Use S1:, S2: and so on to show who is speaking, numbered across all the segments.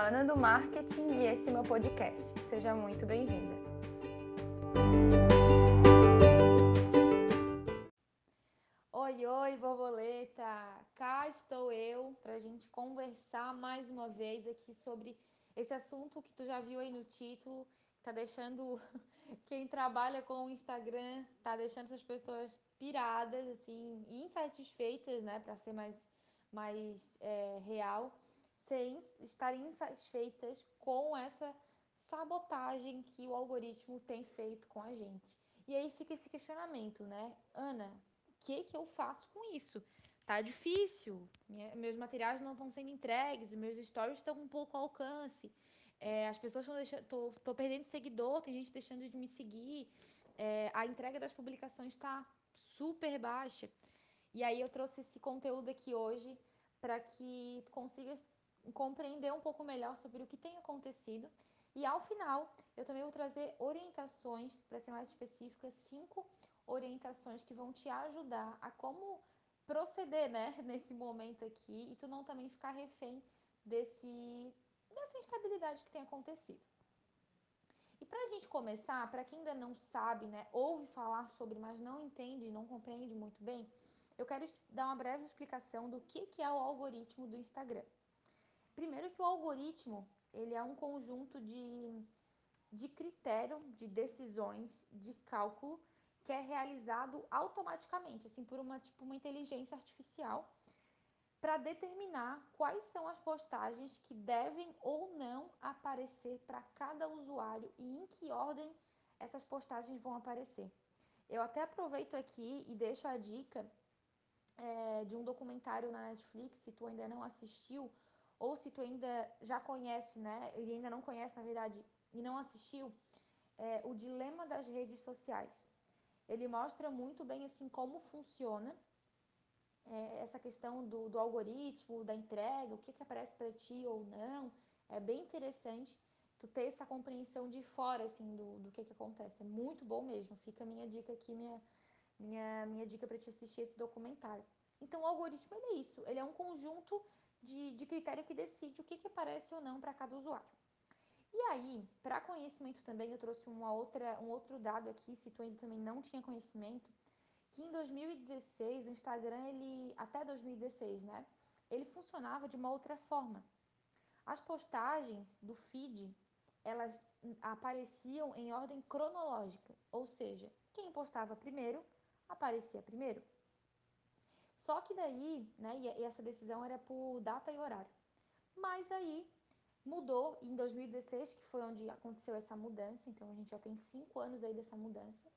S1: Ana do Marketing e esse é meu podcast. Seja muito bem-vinda.
S2: Oi, oi, borboleta! Cá estou eu para a gente conversar mais uma vez aqui sobre esse assunto que tu já viu aí no título, tá deixando quem trabalha com o Instagram, tá deixando essas pessoas piradas, assim, insatisfeitas, né, para ser mais, mais é, real, sem estarem insatisfeitas com essa sabotagem que o algoritmo tem feito com a gente. E aí fica esse questionamento, né? Ana, o que que eu faço com isso? Tá difícil, minha, meus materiais não estão sendo entregues, meus stories estão com pouco alcance, é, as pessoas estão deixando, tô, tô perdendo seguidor, tem gente deixando de me seguir, é, a entrega das publicações está super baixa. E aí eu trouxe esse conteúdo aqui hoje para que tu consigas compreender um pouco melhor sobre o que tem acontecido. E ao final, eu também vou trazer orientações, para ser mais específica, cinco orientações que vão te ajudar a como proceder, né, nesse momento aqui e tu não também ficar refém desse dessa instabilidade que tem acontecido. E para a gente começar, para quem ainda não sabe, né, ouve falar sobre, mas não entende, não compreende muito bem, eu quero dar uma breve explicação do que, que é o algoritmo do Instagram. Primeiro que o algoritmo, ele é um conjunto de, de critério, de decisões, de cálculo, que é realizado automaticamente, assim, por uma, tipo, uma inteligência artificial, para determinar quais são as postagens que devem ou não aparecer para cada usuário e em que ordem essas postagens vão aparecer. Eu até aproveito aqui e deixo a dica é, de um documentário na Netflix, se tu ainda não assistiu, ou se tu ainda já conhece, né, e ainda não conhece, na verdade, e não assistiu, é, O Dilema das Redes Sociais. Ele mostra muito bem, assim, como funciona é, essa questão do, do, algoritmo, da entrega, o que, que aparece para ti ou não. É bem interessante tu ter essa compreensão de fora, assim, do, do que, que acontece. É muito bom mesmo. Fica a minha dica aqui, minha, minha, minha dica para te assistir esse documentário. Então, o algoritmo ele é isso. Ele é um conjunto de, de critério que decide o que, que aparece ou não para cada usuário. E aí, para conhecimento também, eu trouxe uma outra, um outro dado aqui, se tu ainda também não tinha conhecimento, que em 2016 o Instagram ele até 2016, né? Ele funcionava de uma outra forma. As postagens do feed, elas apareciam em ordem cronológica, ou seja, quem postava primeiro aparecia primeiro. Só que daí, né, e essa decisão era por data e horário. Mas aí mudou em 2016, que foi onde aconteceu essa mudança, então a gente já tem cinco anos aí dessa mudança,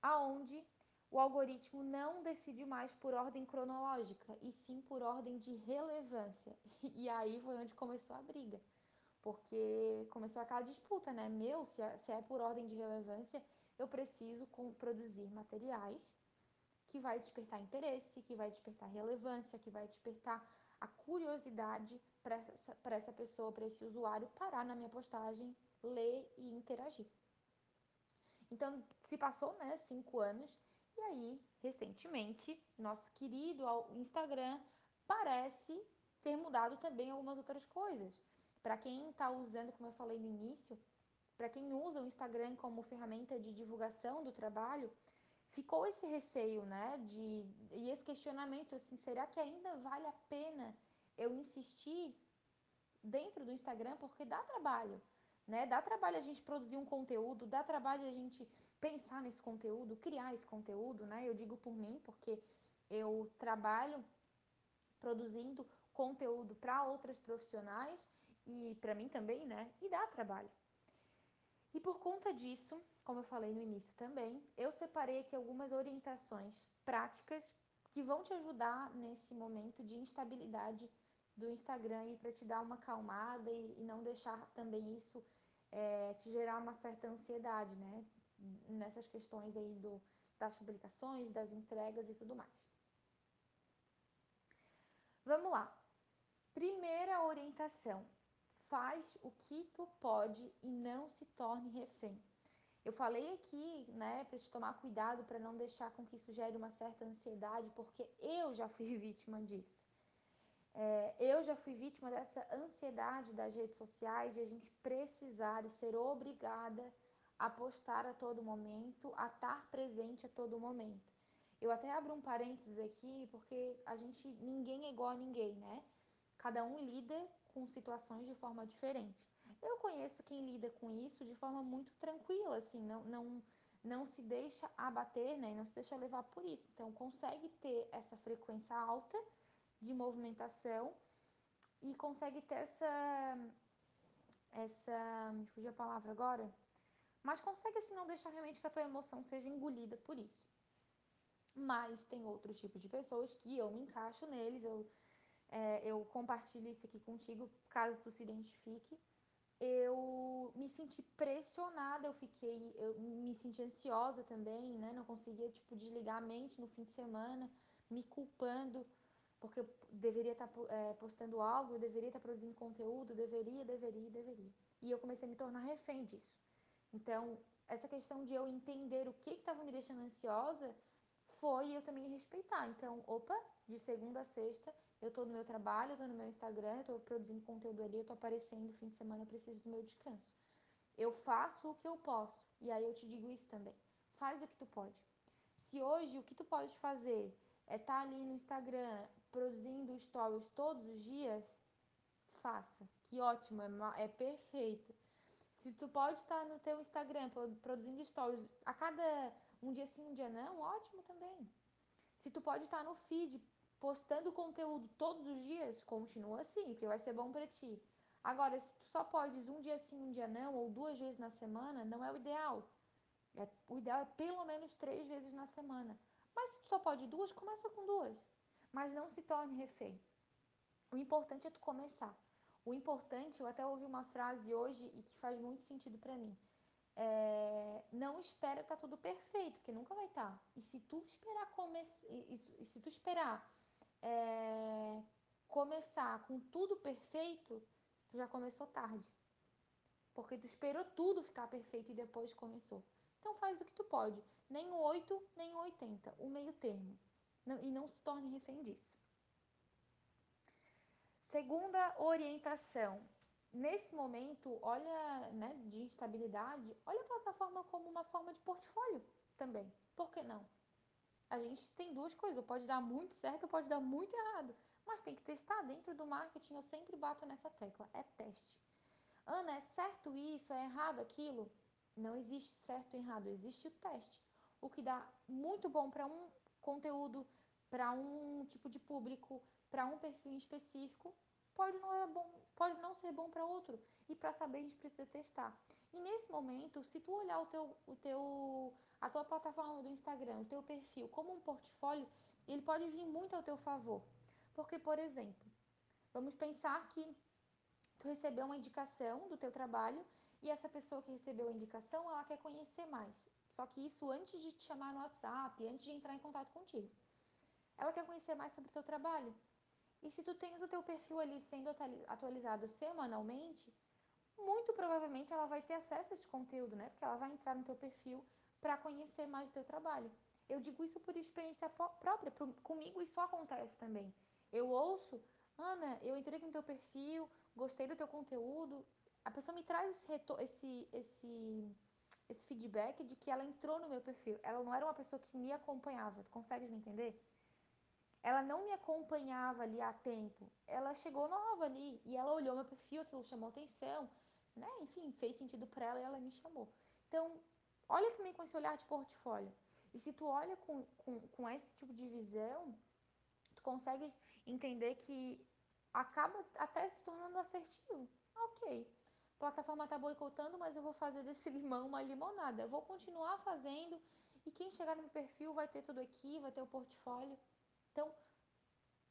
S2: aonde o algoritmo não decide mais por ordem cronológica, e sim por ordem de relevância. E aí foi onde começou a briga, porque começou aquela disputa, né? Meu, se é, se é por ordem de relevância, eu preciso produzir materiais que vai despertar interesse, que vai despertar relevância, que vai despertar a curiosidade para essa, essa pessoa, para esse usuário parar na minha postagem, ler e interagir. Então, se passou, né, cinco anos, e aí, recentemente, nosso querido Instagram parece ter mudado também algumas outras coisas. Para quem está usando, como eu falei no início, para quem usa o Instagram como ferramenta de divulgação do trabalho, ficou esse receio, né? De, e esse questionamento assim, será que ainda vale a pena eu insistir dentro do Instagram? Porque dá trabalho, né? Dá trabalho a gente produzir um conteúdo, dá trabalho a gente pensar nesse conteúdo, criar esse conteúdo, né? Eu digo por mim, porque eu trabalho produzindo conteúdo para outras profissionais e para mim também, né? E dá trabalho. E por conta disso, como eu falei no início também, eu separei aqui algumas orientações práticas que vão te ajudar nesse momento de instabilidade do Instagram e para te dar uma acalmada e, e não deixar também isso é, te gerar uma certa ansiedade, né? nessas questões aí do, das publicações, das entregas e tudo mais. Vamos lá. Primeira orientação: faz o que tu pode e não se torne refém. Eu falei aqui, né, para te tomar cuidado para não deixar com que isso gere uma certa ansiedade, porque eu já fui vítima disso. É, eu já fui vítima dessa ansiedade das redes sociais, de a gente precisar e ser obrigada a postar a todo momento, a estar presente a todo momento. Eu até abro um parênteses aqui, porque a gente, ninguém é igual a ninguém, né? Cada um lida com situações de forma diferente. Eu conheço quem lida com isso de forma muito tranquila, assim, não, não, não se deixa abater, né? Não se deixa levar por isso. Então, consegue ter essa frequência alta de movimentação e consegue ter essa. Essa. Me fugiu a palavra agora. Mas consegue, assim, não deixar realmente que a tua emoção seja engolida por isso. Mas tem outros tipos de pessoas que eu me encaixo neles, eu, é, eu compartilho isso aqui contigo, caso tu se identifique eu me senti pressionada, eu fiquei, eu me senti ansiosa também, né? Não conseguia, tipo, desligar a mente no fim de semana, me culpando, porque eu deveria estar tá, é, postando algo, eu deveria estar tá produzindo conteúdo, deveria, deveria, deveria. E eu comecei a me tornar refém disso. Então, essa questão de eu entender o que estava me deixando ansiosa foi eu também respeitar. Então, opa, de segunda a sexta, eu tô no meu trabalho, eu tô no meu Instagram, eu tô produzindo conteúdo ali, eu tô aparecendo fim de semana, eu preciso do meu descanso. Eu faço o que eu posso. E aí eu te digo isso também. Faz o que tu pode. Se hoje o que tu pode fazer é estar tá ali no Instagram produzindo stories todos os dias, faça. Que ótimo, é, é perfeito. Se tu pode estar no teu Instagram produzindo stories a cada um dia sim, um dia não, ótimo também. Se tu pode estar no feed postando conteúdo todos os dias, continua assim, porque vai ser bom para ti. Agora, se tu só podes um dia sim, um dia não, ou duas vezes na semana, não é o ideal. É, o ideal é pelo menos três vezes na semana. Mas se tu só pode duas, começa com duas. Mas não se torne refém. O importante é tu começar. O importante, eu até ouvi uma frase hoje e que faz muito sentido para mim. É, não espera estar tá tudo perfeito, porque nunca vai estar. Tá. E se tu esperar começar, e, e, se tu esperar é, começar com tudo perfeito, tu já começou tarde. Porque tu esperou tudo ficar perfeito e depois começou. Então faz o que tu pode. Nem o 8, nem o 80. O meio termo. E não se torne refém disso. Segunda orientação. Nesse momento, olha, né, de instabilidade, olha a plataforma como uma forma de portfólio também. Por que não? A gente tem duas coisas, pode dar muito certo ou pode dar muito errado. Mas tem que testar. Dentro do marketing, eu sempre bato nessa tecla: é teste. Ana, é certo isso? É errado aquilo? Não existe certo e errado, existe o teste. O que dá muito bom para um conteúdo, para um tipo de público, para um perfil específico, pode não, é bom, pode não ser bom para outro. E para saber, a gente precisa testar. E nesse momento, se tu olhar o teu, o teu a tua plataforma do Instagram, o teu perfil como um portfólio, ele pode vir muito ao teu favor. Porque, por exemplo, vamos pensar que tu recebeu uma indicação do teu trabalho e essa pessoa que recebeu a indicação, ela quer conhecer mais. Só que isso antes de te chamar no WhatsApp, antes de entrar em contato contigo. Ela quer conhecer mais sobre o teu trabalho. E se tu tens o teu perfil ali sendo atualizado semanalmente, muito provavelmente ela vai ter acesso a esse conteúdo, né? Porque ela vai entrar no teu perfil para conhecer mais teu trabalho. Eu digo isso por experiência própria, comigo isso acontece também. Eu ouço, Ana, eu entrei no teu perfil, gostei do teu conteúdo. A pessoa me traz esse, esse, esse, esse feedback de que ela entrou no meu perfil. Ela não era uma pessoa que me acompanhava. Tu consegues me entender? Ela não me acompanhava ali há tempo. Ela chegou nova ali e ela olhou meu perfil, aquilo chamou atenção, né? Enfim, fez sentido para ela e ela me chamou. Então, olha também com esse olhar de portfólio. E se tu olha com, com, com esse tipo de visão, tu consegues entender que acaba até se tornando assertivo. Ok, a plataforma está boicotando, mas eu vou fazer desse limão uma limonada. Eu vou continuar fazendo e quem chegar no meu perfil vai ter tudo aqui, vai ter o portfólio. Então,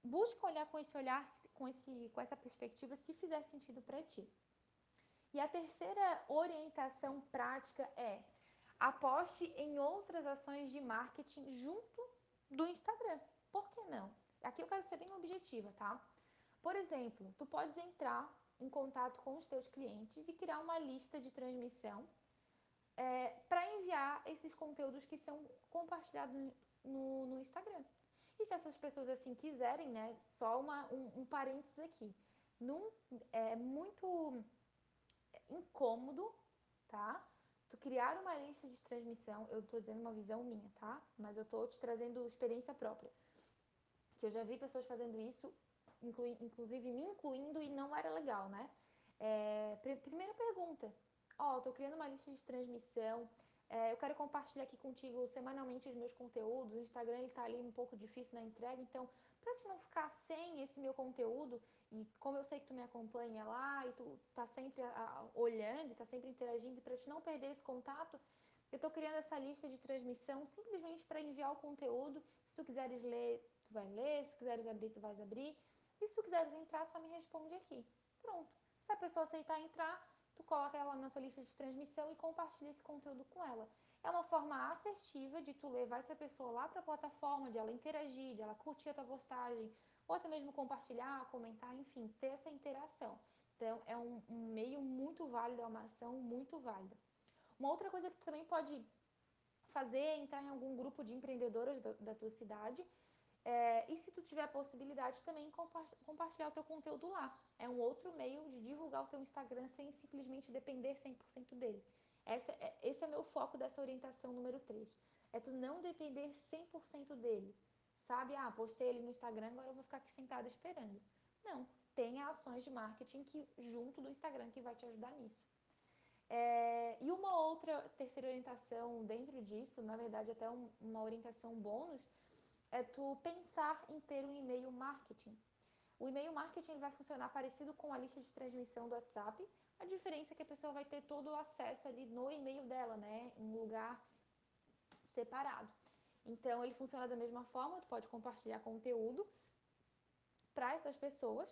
S2: busca olhar com esse olhar, com, esse, com essa perspectiva, se fizer sentido para ti. E a terceira orientação prática é aposte em outras ações de marketing junto do Instagram. Por que não? Aqui eu quero ser bem objetiva, tá? Por exemplo, tu podes entrar em contato com os teus clientes e criar uma lista de transmissão é, para enviar esses conteúdos que são compartilhados no, no Instagram. E se essas pessoas assim quiserem, né? Só uma, um, um parênteses aqui. Num, é muito incômodo, tá? Tu criar uma lista de transmissão, eu tô dizendo uma visão minha, tá? Mas eu tô te trazendo experiência própria. Que eu já vi pessoas fazendo isso, inclui, inclusive me incluindo, e não era legal, né? É, primeira pergunta. Ó, oh, tô criando uma lista de transmissão é, eu quero compartilhar aqui contigo semanalmente os meus conteúdos. O Instagram está ali um pouco difícil na entrega, então, para te não ficar sem esse meu conteúdo, e como eu sei que tu me acompanha lá e tu tá sempre a, olhando, tá sempre interagindo, para te não perder esse contato, eu estou criando essa lista de transmissão simplesmente para enviar o conteúdo. Se tu quiseres ler, tu vai ler. Se tu quiseres abrir, tu vais abrir. E se tu quiseres entrar, só me responde aqui. Pronto. Se a pessoa aceitar entrar, tu coloca ela na tua lista de transmissão e compartilha esse conteúdo com ela. É uma forma assertiva de tu levar essa pessoa lá para a plataforma, de ela interagir, de ela curtir a tua postagem, ou até mesmo compartilhar, comentar, enfim, ter essa interação. Então, é um, um meio muito válido, é uma ação muito válida. Uma outra coisa que tu também pode fazer é entrar em algum grupo de empreendedoras da, da tua cidade é, e se tu tiver a possibilidade também compartilhar o teu conteúdo lá. É um outro meio de divulgar o teu Instagram sem simplesmente depender 100% dele. Essa, é, esse é meu foco dessa orientação número 3. É tu não depender 100% dele. Sabe? Ah, postei ele no Instagram, agora eu vou ficar aqui sentada esperando. Não, tenha ações de marketing que, junto do Instagram que vai te ajudar nisso. É, e uma outra terceira orientação dentro disso, na verdade até um, uma orientação bônus, é tu pensar em ter um e-mail marketing. O e-mail marketing vai funcionar parecido com a lista de transmissão do WhatsApp. A diferença é que a pessoa vai ter todo o acesso ali no e-mail dela, né? Em um lugar separado. Então, ele funciona da mesma forma, tu pode compartilhar conteúdo para essas pessoas.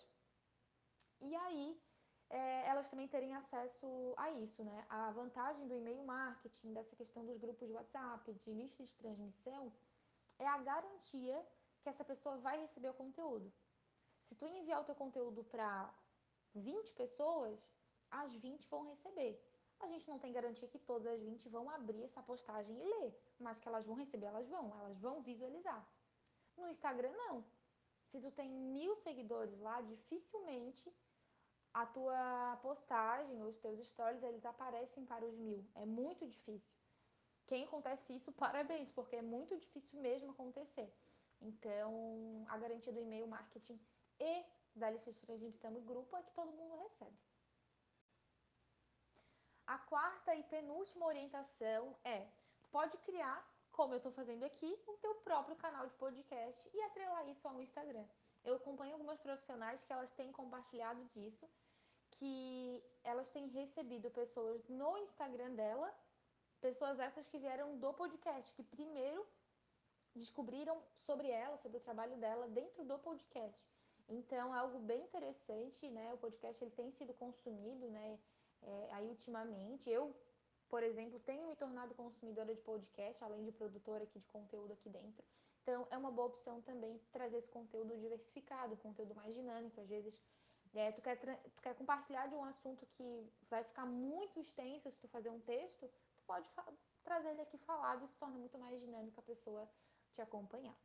S2: E aí, é, elas também terem acesso a isso, né? A vantagem do e-mail marketing, dessa questão dos grupos de WhatsApp, de lista de transmissão, é a garantia que essa pessoa vai receber o conteúdo. Se tu enviar o teu conteúdo para 20 pessoas, as 20 vão receber. A gente não tem garantia que todas as 20 vão abrir essa postagem e ler, mas que elas vão receber, elas vão, elas vão visualizar. No Instagram, não. Se tu tem mil seguidores lá, dificilmente a tua postagem, os teus stories, eles aparecem para os mil. É muito difícil. Quem acontece isso, parabéns, porque é muito difícil mesmo acontecer. Então, a garantia do e-mail marketing e da lista de transmissão do grupo é que todo mundo recebe. A quarta e penúltima orientação é: pode criar, como eu estou fazendo aqui, o teu próprio canal de podcast e atrelar isso ao Instagram. Eu acompanho algumas profissionais que elas têm compartilhado disso, que elas têm recebido pessoas no Instagram dela Pessoas essas que vieram do podcast, que primeiro descobriram sobre ela, sobre o trabalho dela dentro do podcast. Então é algo bem interessante, né? O podcast ele tem sido consumido, né? É, aí ultimamente eu, por exemplo, tenho me tornado consumidora de podcast, além de produtora aqui de conteúdo aqui dentro. Então é uma boa opção também trazer esse conteúdo diversificado, conteúdo mais dinâmico. Às vezes é, tu, quer, tu quer compartilhar de um assunto que vai ficar muito extenso se tu fazer um texto, pode trazer ele aqui falado se torna muito mais dinâmico a pessoa te acompanhar.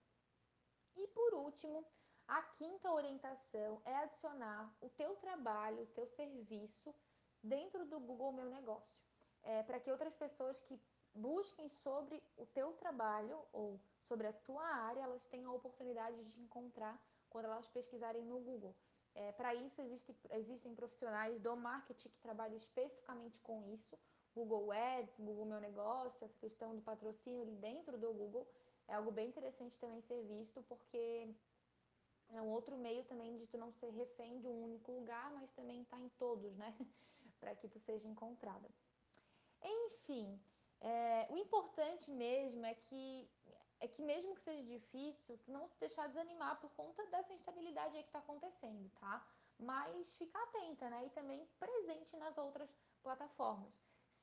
S2: E por último, a quinta orientação é adicionar o teu trabalho, o teu serviço dentro do Google Meu Negócio. É, para que outras pessoas que busquem sobre o teu trabalho ou sobre a tua área, elas tenham a oportunidade de te encontrar quando elas pesquisarem no Google. É, para isso, existe, existem profissionais do marketing que trabalham especificamente com isso. Google Ads, Google Meu Negócio, essa questão do patrocínio ali dentro do Google é algo bem interessante também ser visto, porque é um outro meio também de tu não ser refém de um único lugar, mas também estar tá em todos, né? Para que tu seja encontrada. Enfim, é, o importante mesmo é que é que mesmo que seja difícil, tu não se deixar desanimar por conta dessa instabilidade aí que está acontecendo, tá? Mas ficar atenta, né? E também presente nas outras plataformas.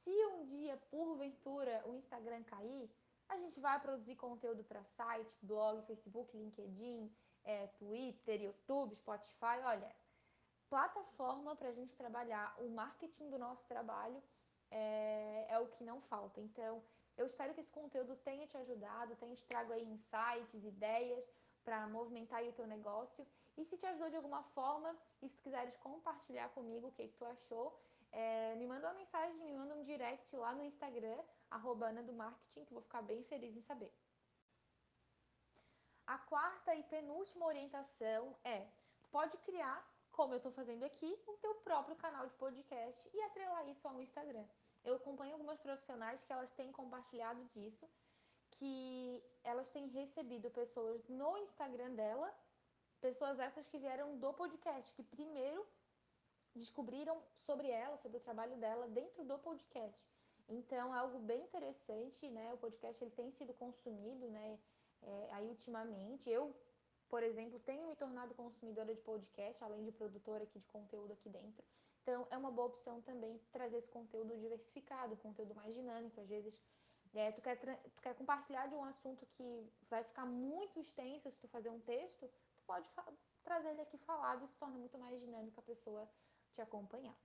S2: Se um dia, porventura, o Instagram cair, a gente vai produzir conteúdo para site, blog, Facebook, LinkedIn, é, Twitter, YouTube, Spotify. Olha, plataforma para a gente trabalhar o marketing do nosso trabalho é, é, o que não falta. Então, eu espero que esse conteúdo tenha te ajudado, tenha te trago aí insights, ideias para movimentar o teu negócio. E se te ajudou de alguma forma, e se tu quiseres compartilhar comigo o que, que tu achou, é, me manda uma mensagem, me manda um direct lá no Instagram, arroba Ana do Marketing, que eu vou ficar bem feliz em saber. A quarta e penúltima orientação é: pode criar, como eu estou fazendo aqui, o teu próprio canal de podcast e atrelar isso ao Instagram. Eu acompanho algumas profissionais que elas têm compartilhado disso, que elas têm recebido pessoas no Instagram dela, pessoas essas que vieram do podcast, que primeiro descobriram sobre ela, sobre o trabalho dela dentro do podcast. Então é algo bem interessante, né? O podcast ele tem sido consumido, né? É, aí ultimamente eu, por exemplo, tenho me tornado consumidora de podcast, além de produtora aqui de conteúdo aqui dentro. Então é uma boa opção também trazer esse conteúdo diversificado, conteúdo mais dinâmico. Às vezes é, tu, quer, tu quer compartilhar de um assunto que vai ficar muito extenso se tu fazer um texto, tu pode trazer ele aqui falado e se torna muito mais dinâmico a pessoa te acompanhar.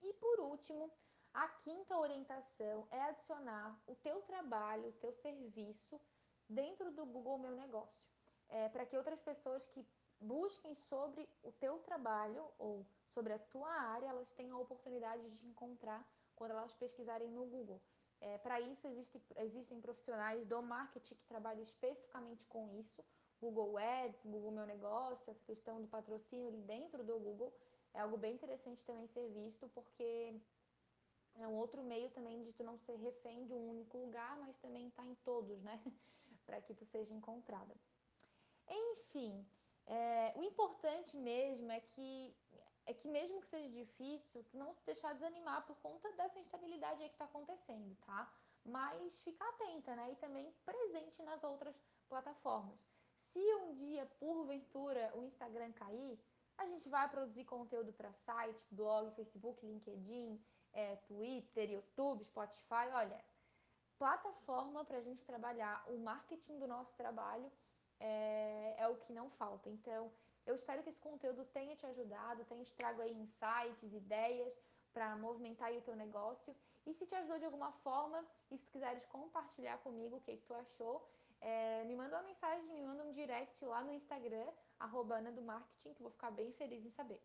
S2: E por último, a quinta orientação é adicionar o teu trabalho, o teu serviço dentro do Google Meu Negócio, é, para que outras pessoas que busquem sobre o teu trabalho ou sobre a tua área, elas tenham a oportunidade de te encontrar quando elas pesquisarem no Google. É, para isso existe, existem profissionais do marketing que trabalham especificamente com isso, Google Ads, Google Meu Negócio, essa questão do patrocínio ali dentro do Google é algo bem interessante também ser visto, porque é um outro meio também de tu não ser refém de um único lugar, mas também estar tá em todos, né? para que tu seja encontrada. Enfim, é, o importante mesmo é que é que mesmo que seja difícil, tu não se deixar desanimar por conta dessa instabilidade aí que está acontecendo, tá? Mas ficar atenta, né? E também presente nas outras plataformas. Se um dia, porventura, o Instagram cair, a gente vai produzir conteúdo para site, blog, Facebook, LinkedIn, é, Twitter, YouTube, Spotify. Olha, plataforma para a gente trabalhar o marketing do nosso trabalho é, é, o que não falta. Então, eu espero que esse conteúdo tenha te ajudado, tenha te trago aí insights, ideias para movimentar o teu negócio. E se te ajudou de alguma forma, e se tu quiseres compartilhar comigo o que, que tu achou, é, me manda uma mensagem, me manda um direct lá no Instagram, arroba Ana do Marketing, que eu vou ficar bem feliz em saber.